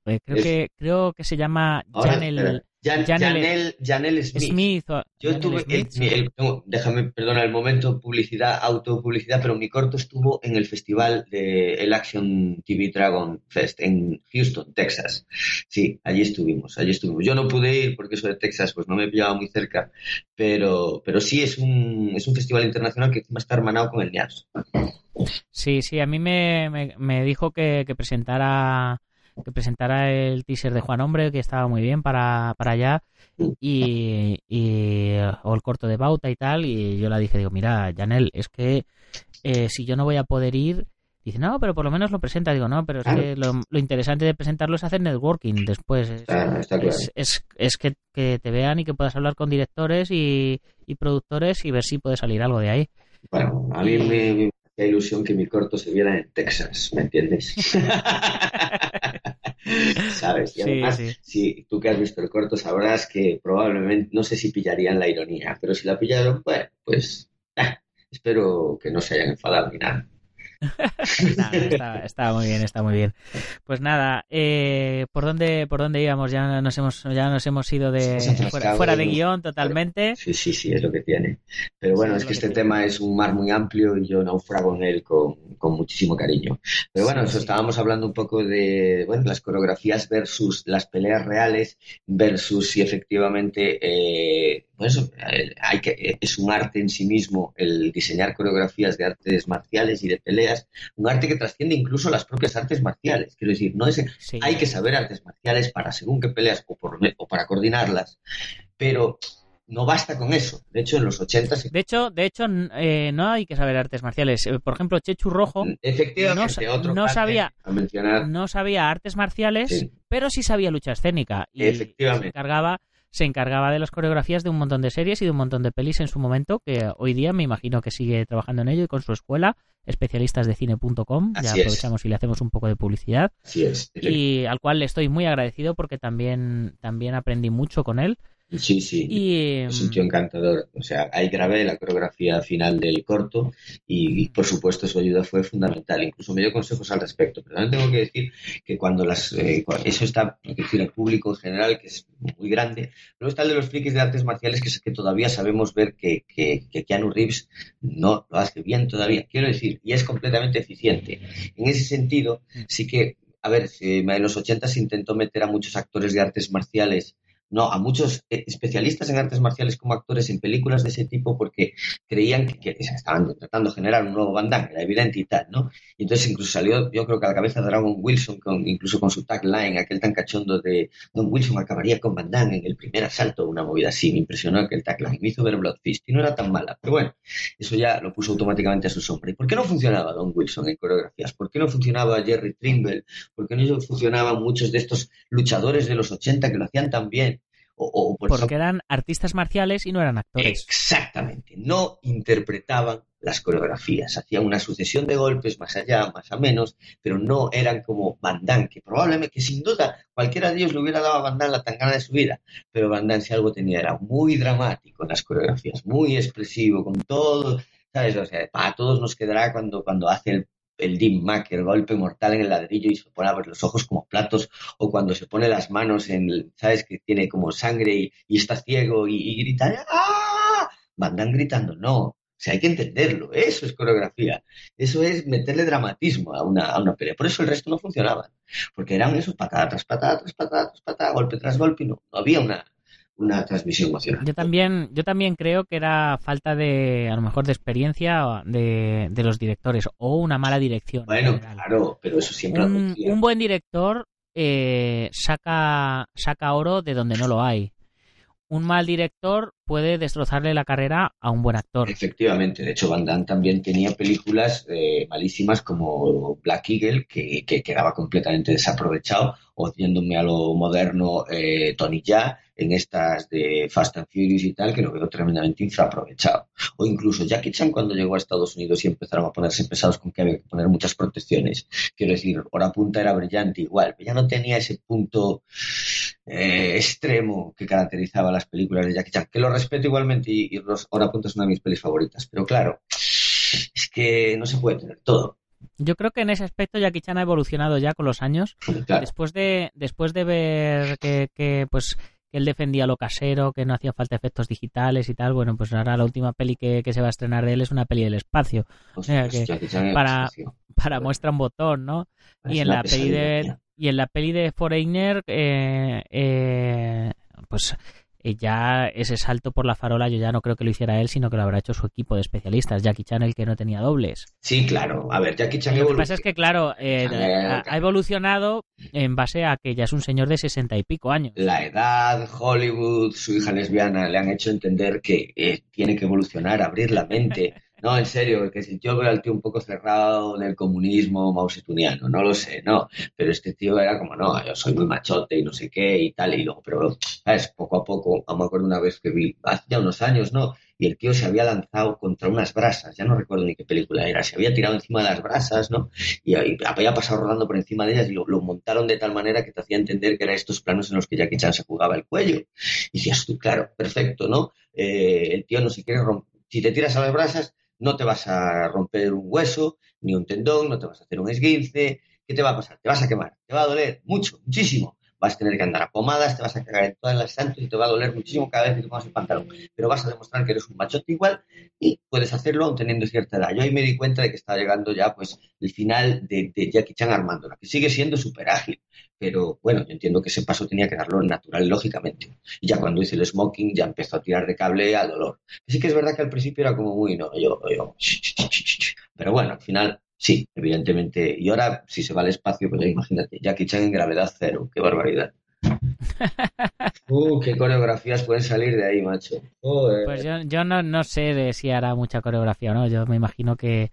S1: Creo,
S3: Es-
S1: que, creo que se llama
S3: Ahora,
S1: Janel
S3: espera. Jan-
S1: Janel-
S3: Janel, Smith.
S1: Smith. o-
S3: Yo
S1: Janel
S3: tuve,
S1: Smith,
S3: el- mi- el- no, déjame, perdona el momento, publicidad, autopublicidad, pero mi corto estuvo en el festival de el Action TV Dragon Fest en Houston, Texas. Sí, allí estuvimos, allí estuvimos. Yo no pude ir porque eso de Texas pues no me pillaba muy cerca, pero, pero sí es un, es un festival internacional que encima está hermanado con el NIAS.
S1: Sí, sí, a mí me, me, me dijo que, que presentara que presentara el teaser de Juan Hombre, que estaba muy bien para, para allá, y, y- o el corto de Bauta y tal, y yo le dije, digo, mira, Janel, es que eh, si yo no voy a poder ir, dice, no, pero por lo menos lo presenta, digo, no, pero es que lo, lo interesante de presentarlo es hacer networking después, es,
S3: Está, está claro.
S1: es, es, es que, que te vean y que puedas hablar con directores y, y productores y ver si puede salir algo de ahí.
S3: Bueno, a mí me, hacía ilusión que mi corto se viera en Texas, ¿me entiendes? ¿Sabes? Y
S1: Sí,
S3: además,
S1: sí.
S3: si tú que has visto el corto sabrás que probablemente, no sé si pillarían la ironía, pero si la pillaron, bueno, pues ah, espero que no se hayan enfadado ni nada.
S1: Nada, está, está muy bien, está muy bien. Pues nada, eh, ¿por dónde por dónde íbamos? Ya nos hemos ya nos hemos ido de fuera, de guion totalmente.
S3: Sí, sí, sí, es lo que tiene. Pero bueno,
S1: Sí,
S3: es
S1: es
S3: que este tema es un mar muy amplio y yo naufrago en él con, con muchísimo cariño. Pero bueno,
S1: Sí,
S3: eso
S1: sí.
S3: estábamos hablando un poco de bueno, las coreografías versus las peleas reales versus si efectivamente eh, pues eso, hay que, eh, es un arte en sí mismo el diseñar coreografías de artes marciales y de peleas, un arte que trasciende incluso las propias artes marciales. Quiero decir, no es
S1: Sí.
S3: hay que saber artes marciales para según qué peleas o, por- o para coordinarlas, pero no basta con eso. De hecho, en los 80
S1: De hecho, de hecho eh, no hay que saber artes marciales. Eh, por ejemplo, Chechu Rojo
S3: Efectivamente,
S1: no,
S3: otro
S1: no sabía,
S3: a mencionar.
S1: no sabía artes marciales, pero sí sabía lucha escénica. Y
S3: Efectivamente.
S1: se encargaba se encargaba de las coreografías de un montón de series y de un montón de pelis en su momento, que hoy día me imagino que sigue trabajando en ello y con su escuela, especialistasdecine.com, ya
S3: es.
S1: aprovechamos y le hacemos un poco de publicidad,
S3: Así es.
S1: y al cual le estoy muy agradecido porque también, también aprendí mucho con él.
S3: Sí, sí.
S1: Y,
S3: Es un tío encantador. O sea, ahí grabé la coreografía final del corto y, y, por supuesto su ayuda fue fundamental. Incluso me dio consejos al respecto. Pero también tengo que decir que cuando las eh, eso está, decir, el público en general, que es muy grande, luego está el de los frikis de artes marciales, que es que todavía sabemos ver que, que, que Keanu Reeves no lo hace bien todavía. Quiero decir, y es completamente eficiente. En ese sentido, sí que, a ver, en los 80 se intentó meter a muchos actores de artes marciales no, a muchos eh, especialistas en artes marciales como actores en películas de ese tipo porque creían que, estaban tratando de generar un nuevo Van Damme, era evidente y tal, ¿no? Y entonces incluso salió, yo creo que a la cabeza de Dragon Wilson, con, incluso con su tagline, aquel tan cachondo de Don Wilson acabaría con Van Damme en el primer asalto, una movida así, me impresionó aquel tagline, me hizo ver Blood Fist y no era tan mala, pero bueno, eso ya lo puso automáticamente a su sombra. ¿Y por qué no funcionaba Don Wilson en coreografías? ¿Por qué no funcionaba Jerry Trimble? ¿Por qué no funcionaban muchos de estos luchadores de los 80 que lo hacían tan bien? O, o por
S1: Porque eran artistas marciales y no eran actores.
S3: Exactamente. No interpretaban las coreografías. Hacían una sucesión de golpes más allá, más a menos, pero no eran como Van Damme, que probablemente, que sin duda, cualquiera de ellos le hubiera dado a Van Damme la tangana de su vida. Pero Van Damme, si algo tenía, era muy dramático en las coreografías, muy expresivo, con todo, ¿sabes? O sea, a todos nos quedará cuando, cuando hace el el Deep Mac, el golpe mortal en el ladrillo y se pone a ver los ojos como platos, o cuando se pone las manos en, ¿sabes? Que tiene como sangre y, y está ciego y, y grita, ¡ah! Van gritando, no. O sea, hay que entenderlo. Eso es coreografía. Eso es meterle dramatismo a una, a una pelea. Por eso el resto no funcionaba. Porque eran esos patada tras patada, tras patada, tras patada, golpe tras golpe, no, no había una, una transmisión emocional.
S1: Yo también, yo también creo que era falta de, a lo mejor, de experiencia de, de los directores o una mala dirección.
S3: Bueno, claro, pero eso siempre
S1: un, un buen director eh, saca, saca oro de donde no lo hay. Un mal director puede destrozarle la carrera a un buen actor.
S3: Efectivamente, de hecho Van Damme también tenía películas eh, malísimas como Black Eagle, que, que, quedaba completamente desaprovechado, o yéndome a lo moderno, eh, Tony Ya, en estas de Fast and Furious y tal, que lo veo tremendamente infraaprovechado. O incluso Jackie Chan cuando llegó a Estados Unidos y empezaron a ponerse pesados con que había que poner muchas protecciones. Quiero decir, Hora Punta era brillante igual, pero ya no tenía ese punto eh, extremo que caracterizaba las películas de Jackie Chan, que lo respeto igualmente y, y Hora Punta es una de mis pelis favoritas. Pero claro, es que no se puede tener todo.
S1: Yo creo que en ese aspecto Jackie Chan ha evolucionado ya con los años.
S3: Claro.
S1: Después de después de ver que, que pues que él defendía lo casero, que no hacía falta efectos digitales y tal, bueno, pues ahora la última peli que, que se va a estrenar de él es una peli del espacio.
S3: Pues,
S1: o sea, que para, para muestra un botón, ¿no?
S3: Es
S1: y en la peli de y en la peli de Foreigner eh, eh, pues ya ese salto por la farola yo ya no creo que lo hiciera él, sino que lo habrá hecho su equipo de especialistas. Jackie Chan, el que no tenía dobles.
S3: Sí, claro. A ver, Jackie Chan
S1: Lo que pasa es que, claro, eh, ha, ha, evolucionado en base a que ya es un señor de sesenta y pico años.
S3: La edad, Hollywood, su hija lesbiana le han hecho entender que eh, tiene que evolucionar, abrir la mente. No, en serio, que si yo veo al tío un poco cerrado del comunismo mausetuniano, no lo sé, no. Pero este tío era como, no, yo soy muy machote y no sé qué y tal, y luego, pero, ¿sabes? Poco a poco, me acuerdo una vez que vi, hace ya unos años, ¿no? Y el tío se había lanzado contra unas brasas, ya no recuerdo ni qué película era, se había tirado encima de las brasas, ¿no? Y, había pasado rodando por encima de ellas y lo, lo, montaron de tal manera que te hacía entender que eran estos planos en los que Jackie Chan se jugaba el cuello. Y decías tú, claro, perfecto, ¿no? Eh, el tío no se quiere romper. Si te tiras a las brasas, no te vas a romper un hueso, ni un tendón, no te vas a hacer un esguince. ¿Qué te va a pasar? Te vas a quemar, te va a doler mucho, muchísimo. Vas a tener que andar a pomadas, te vas a cagar en todas las santos y te va a doler muchísimo cada vez que te pongas el pantalón. Pero vas a demostrar que eres un machote igual y puedes hacerlo aún teniendo cierta edad. Yo ahí me di cuenta de que estaba llegando ya pues el final de, de Jackie Chan armándola, que sigue siendo súper ágil. Pero bueno, yo entiendo que ese paso tenía que darlo natural, lógicamente. Y ya cuando hice el smoking ya empezó a tirar de cable al dolor. Sí que es verdad que al principio era como muy, no, yo, yo, pero bueno, al final sí, evidentemente. Y ahora, si se va al espacio, pues ya imagínate, Jackie Chan en gravedad cero, qué barbaridad. Uh, qué coreografías pueden salir de ahí, macho. Joder.
S1: Pues yo, yo no, no sé de si hará mucha coreografía o no. Yo me imagino que,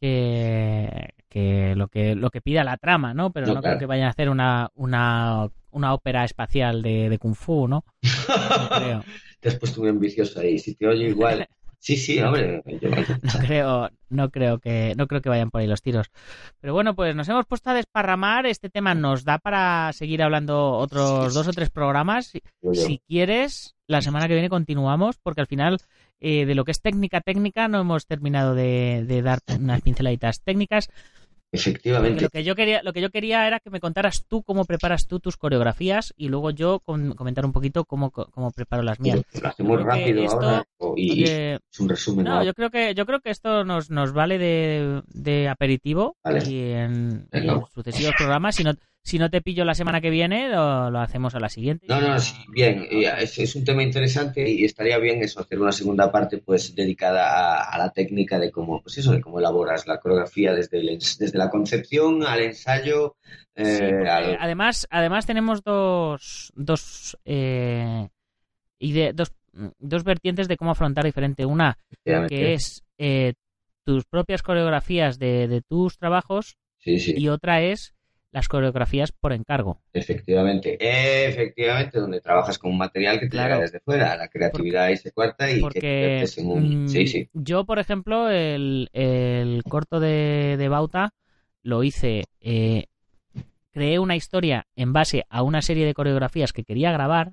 S1: que, que lo que lo que pida la trama, ¿no? Pero
S3: No,
S1: no,
S3: claro.
S1: creo que vayan a hacer una, una, una ópera espacial de, de Kung Fu, ¿no? No creo.
S3: Te has puesto muy ambicioso ahí. Si te oye igual. Sí, sí, hombre. yo-
S1: No creo, no creo que, no creo que vayan por ahí los tiros. Pero bueno, pues nos hemos puesto a desparramar. Este tema nos da para seguir hablando otros dos o tres programas. Si quieres, la semana que viene continuamos, porque al final eh, de lo que es técnica técnica no hemos terminado de, de dar unas pinceladitas técnicas. Porque
S3: Efectivamente.
S1: lo que yo quería, lo que yo quería era que me contaras tú cómo preparas tú tus coreografías y luego yo con- comentar un poquito cómo, cómo preparo las mías.
S3: Lo hacemos rápido
S1: esto-
S3: ahora y
S1: Oye,
S3: es un resumen.
S1: no,
S3: ahora.
S1: yo creo que yo creo que esto nos, nos vale de, de aperitivo
S3: Vale.
S1: y en, sucesivos programas. Si no, si no te pillo la semana que viene, lo, lo hacemos a la siguiente.
S3: No, no, sí, bien, y es, es un tema interesante y estaría bien eso, hacer una segunda parte pues dedicada a, a la técnica de cómo, pues eso, de cómo elaboras la coreografía desde, el desde la concepción al ensayo. eh,
S1: Sí,
S3: al-
S1: además, además tenemos dos, dos, eh, ide- dos, dos vertientes de cómo afrontar diferente. Una que es eh, tus propias coreografías de, de tus trabajos
S3: Sí, sí,
S1: y otra es las coreografías por encargo.
S3: efectivamente. Efectivamente, donde trabajas con un material que te
S1: Claro.
S3: llega desde fuera, la creatividad ahí se cuarta y te
S1: Porque
S3: conviertes en un...
S1: mm,
S3: Sí, sí.
S1: yo, por ejemplo, el, el corto de, de Bauta lo hice, eh, creé una historia en base a una serie de coreografías que quería grabar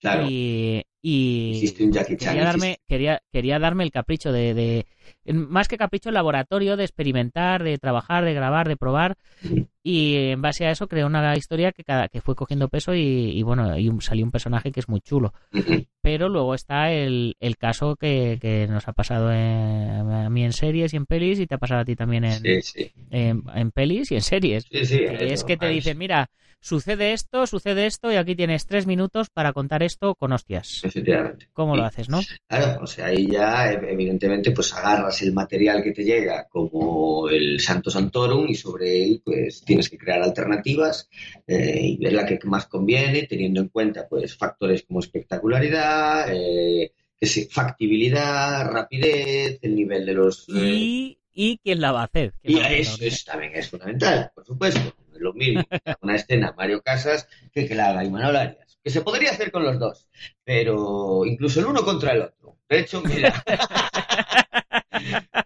S3: Claro,
S1: y, y
S3: hiciste un Jackie Chan.
S1: quería darme, quería, quería darme el capricho de, de- más que capricho, el laboratorio de experimentar, de trabajar, de grabar, de probar y en base a eso creé una historia que, cada, que fue cogiendo peso y, y bueno, y salió un personaje que es muy chulo. Pero luego está el, el caso que, que nos ha pasado en- a mí en series y en pelis y te ha pasado a ti también en,
S3: Sí, sí.
S1: en, en pelis y en series.
S3: Sí,
S1: Que es que te dicen, mira, sucede esto, sucede esto y aquí tienes tres minutos para contar esto con hostias.
S3: Efectivamente.
S1: ¿Cómo lo haces, no?
S3: Claro, o sea, ahí ya ev- evidentemente pues agarras el material que te llega como el Santo Santorum y sobre él pues tienes que crear alternativas eh, y ver la que más conviene teniendo en cuenta pues factores como espectacularidad, eh, factibilidad, rapidez, el nivel de los... eh,
S1: Y, y quién la va a hacer. ¿Quién
S3: y
S1: va a
S3: eso es- también es fundamental, por supuesto. Lo mismo una escena Mario Casas que que la haga Imanol Arias. Que se podría hacer con los dos, pero incluso el uno contra el otro. De hecho, mira.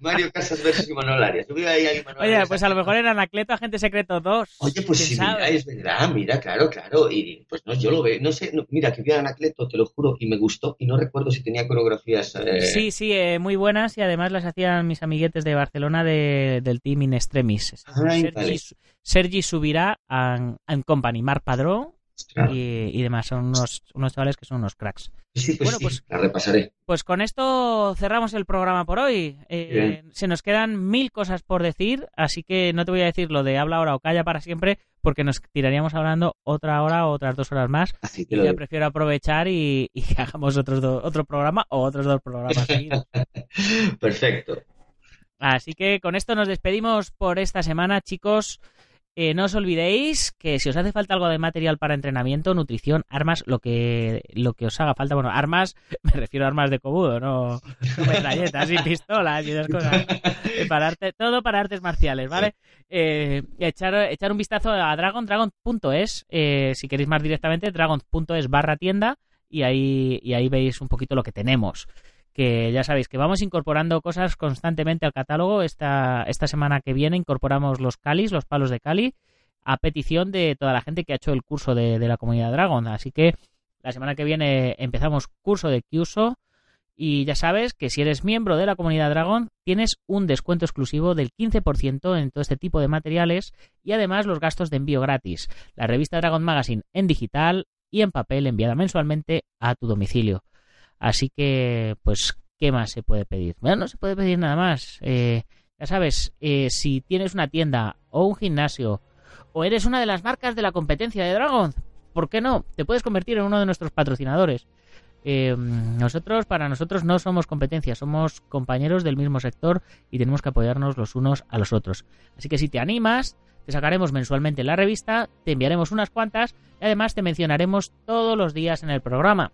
S3: Mario Casas versus Imanol Arias. Yo ahí a Imanol
S1: Oye,
S3: Arias
S1: pues a lo mejor en Anacleto Agente Secreto 2.
S3: Oye, pues
S1: ¿quién
S3: sí,
S1: sabe?
S3: mira, es verdad, mira, claro, claro. Y pues no, yo lo veo, no sé, no, mira, que vi a Anacleto, te lo juro, y me gustó, y no recuerdo si tenía coreografías. eh,
S1: Sí, sí, eh, muy buenas y además las hacían mis amiguetes de Barcelona de- del team In Extremis.
S3: Ay,
S1: Sergi,
S3: vale.
S1: Sergi Subirá and, and Company, Mar Padró
S3: claro.
S1: y, y demás. Son unos, unos chavales que son unos cracks.
S3: Sí, pues
S1: bueno,
S3: sí,
S1: pues-
S3: la repasaré.
S1: Pues con esto cerramos el programa por hoy. Eh, se nos quedan mil cosas por decir, así que no te voy a decir lo de habla ahora o calla para siempre, porque nos tiraríamos hablando otra hora o otras dos horas más.
S3: Así
S1: Y ya
S3: digo.
S1: prefiero aprovechar y, y que hagamos otros do- otro programa o otros dos programas seguidos.
S3: Perfecto.
S1: Así que con esto nos despedimos por esta semana, chicos. Eh, no os olvidéis que si os hace falta algo de material para entrenamiento, nutrición, armas, lo que lo que os haga falta, bueno, armas, me refiero a armas de cobudo, no, metralletas y pistolas y esas cosas. Eh, para todo para artes marciales, ¿vale? Eh, echar, echar un vistazo a Dragon, dragon.es, eh, si queréis más directamente, dragon.es barra tienda y ahí, y ahí veis un poquito lo que tenemos que ya sabéis que vamos incorporando cosas constantemente al catálogo. Esta, esta semana que viene incorporamos los calis, los palos de cali, a petición de toda la gente que ha hecho el curso de, de la comunidad Dragon. Así que la semana que viene empezamos curso de Kyuso. Y ya sabes que si eres miembro de la comunidad Dragon, tienes un descuento exclusivo del 15% en todo este tipo de materiales y además los gastos de envío gratis. La revista Dragon Magazine en digital y en papel enviada mensualmente a tu domicilio. Así que, pues, ¿qué más se puede pedir? Bueno, no se puede pedir nada más. Eh, ya sabes, eh, si tienes una tienda o un gimnasio o eres una de las marcas de la competencia de Dragon, ¿por qué no? Te puedes convertir en uno de nuestros patrocinadores. Eh, nosotros, para nosotros, no somos competencia, somos compañeros del mismo sector y tenemos que apoyarnos los unos a los otros. Así que si te animas, que sacaremos mensualmente en la revista, te enviaremos unas cuantas y además te mencionaremos todos los días en el programa,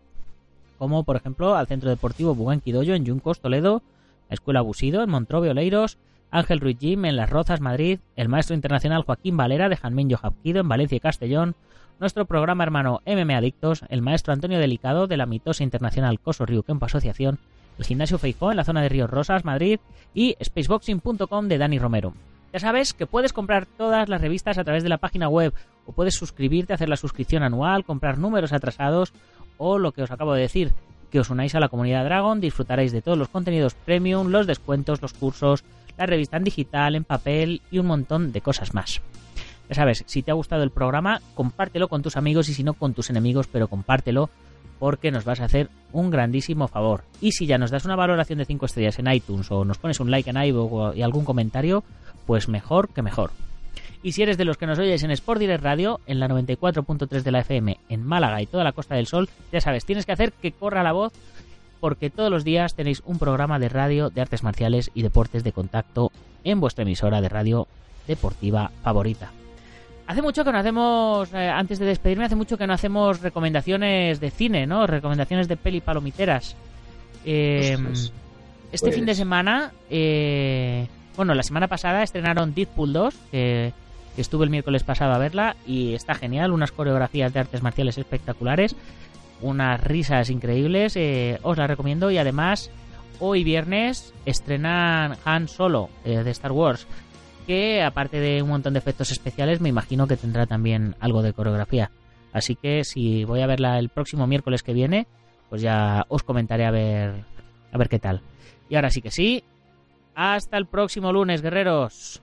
S1: como por ejemplo al Centro Deportivo Buenquidoyo en Yuncos, Toledo, la Escuela Busido en Montrove, Oleiros, Ángel Ruiz Jim en Las Rozas, Madrid, el maestro internacional Joaquín Valera de Janmin Jojapquido en Valencia y Castellón, nuestro programa hermano MM Adictos, el maestro Antonio Delicado de la mitosa internacional Coso Río Kempo Asociación, el gimnasio Feijó en la zona de Ríos Rosas, Madrid y spaceboxing.com de Dani Romero. Ya sabes que puedes comprar todas las revistas a través de la página web o puedes suscribirte, hacer la suscripción anual, comprar números atrasados o lo que os acabo de decir, que os unáis a la comunidad Dragon, disfrutaréis de todos los contenidos premium, los descuentos, los cursos, la revista en digital, en papel y un montón de cosas más. Ya sabes, si te ha gustado el programa, compártelo con tus amigos y si no con tus enemigos, pero compártelo porque nos vas a hacer un grandísimo favor. Y si ya nos das una valoración de 5 estrellas en iTunes o nos pones un like en iVoox y algún comentario, pues mejor que mejor. Y si eres de los que nos oyes en Sport Direct Radio, en la 94.3 de la FM, en Málaga y toda la Costa del Sol, ya sabes, tienes que hacer que corra la voz porque todos los días tenéis un programa de radio de artes marciales y deportes de contacto en vuestra emisora de radio deportiva favorita. Hace mucho que no hacemos, eh, antes de despedirme, hace mucho que no hacemos recomendaciones de cine, ¿no? Recomendaciones de peli palomiteras. Eh, este
S3: Pues-
S1: fin de semana, eh, bueno, la semana pasada estrenaron Deadpool 2, que, que estuve el miércoles pasado a verla y está genial, unas coreografías de artes marciales espectaculares, unas risas increíbles, eh, os la recomiendo y además hoy viernes estrenan Han Solo eh, de Star Wars que aparte de un montón de efectos especiales me imagino que tendrá también algo de coreografía. Así que si voy a verla el próximo miércoles que viene, pues ya os comentaré a ver a ver qué tal. Y ahora sí que sí, hasta el próximo lunes, guerreros.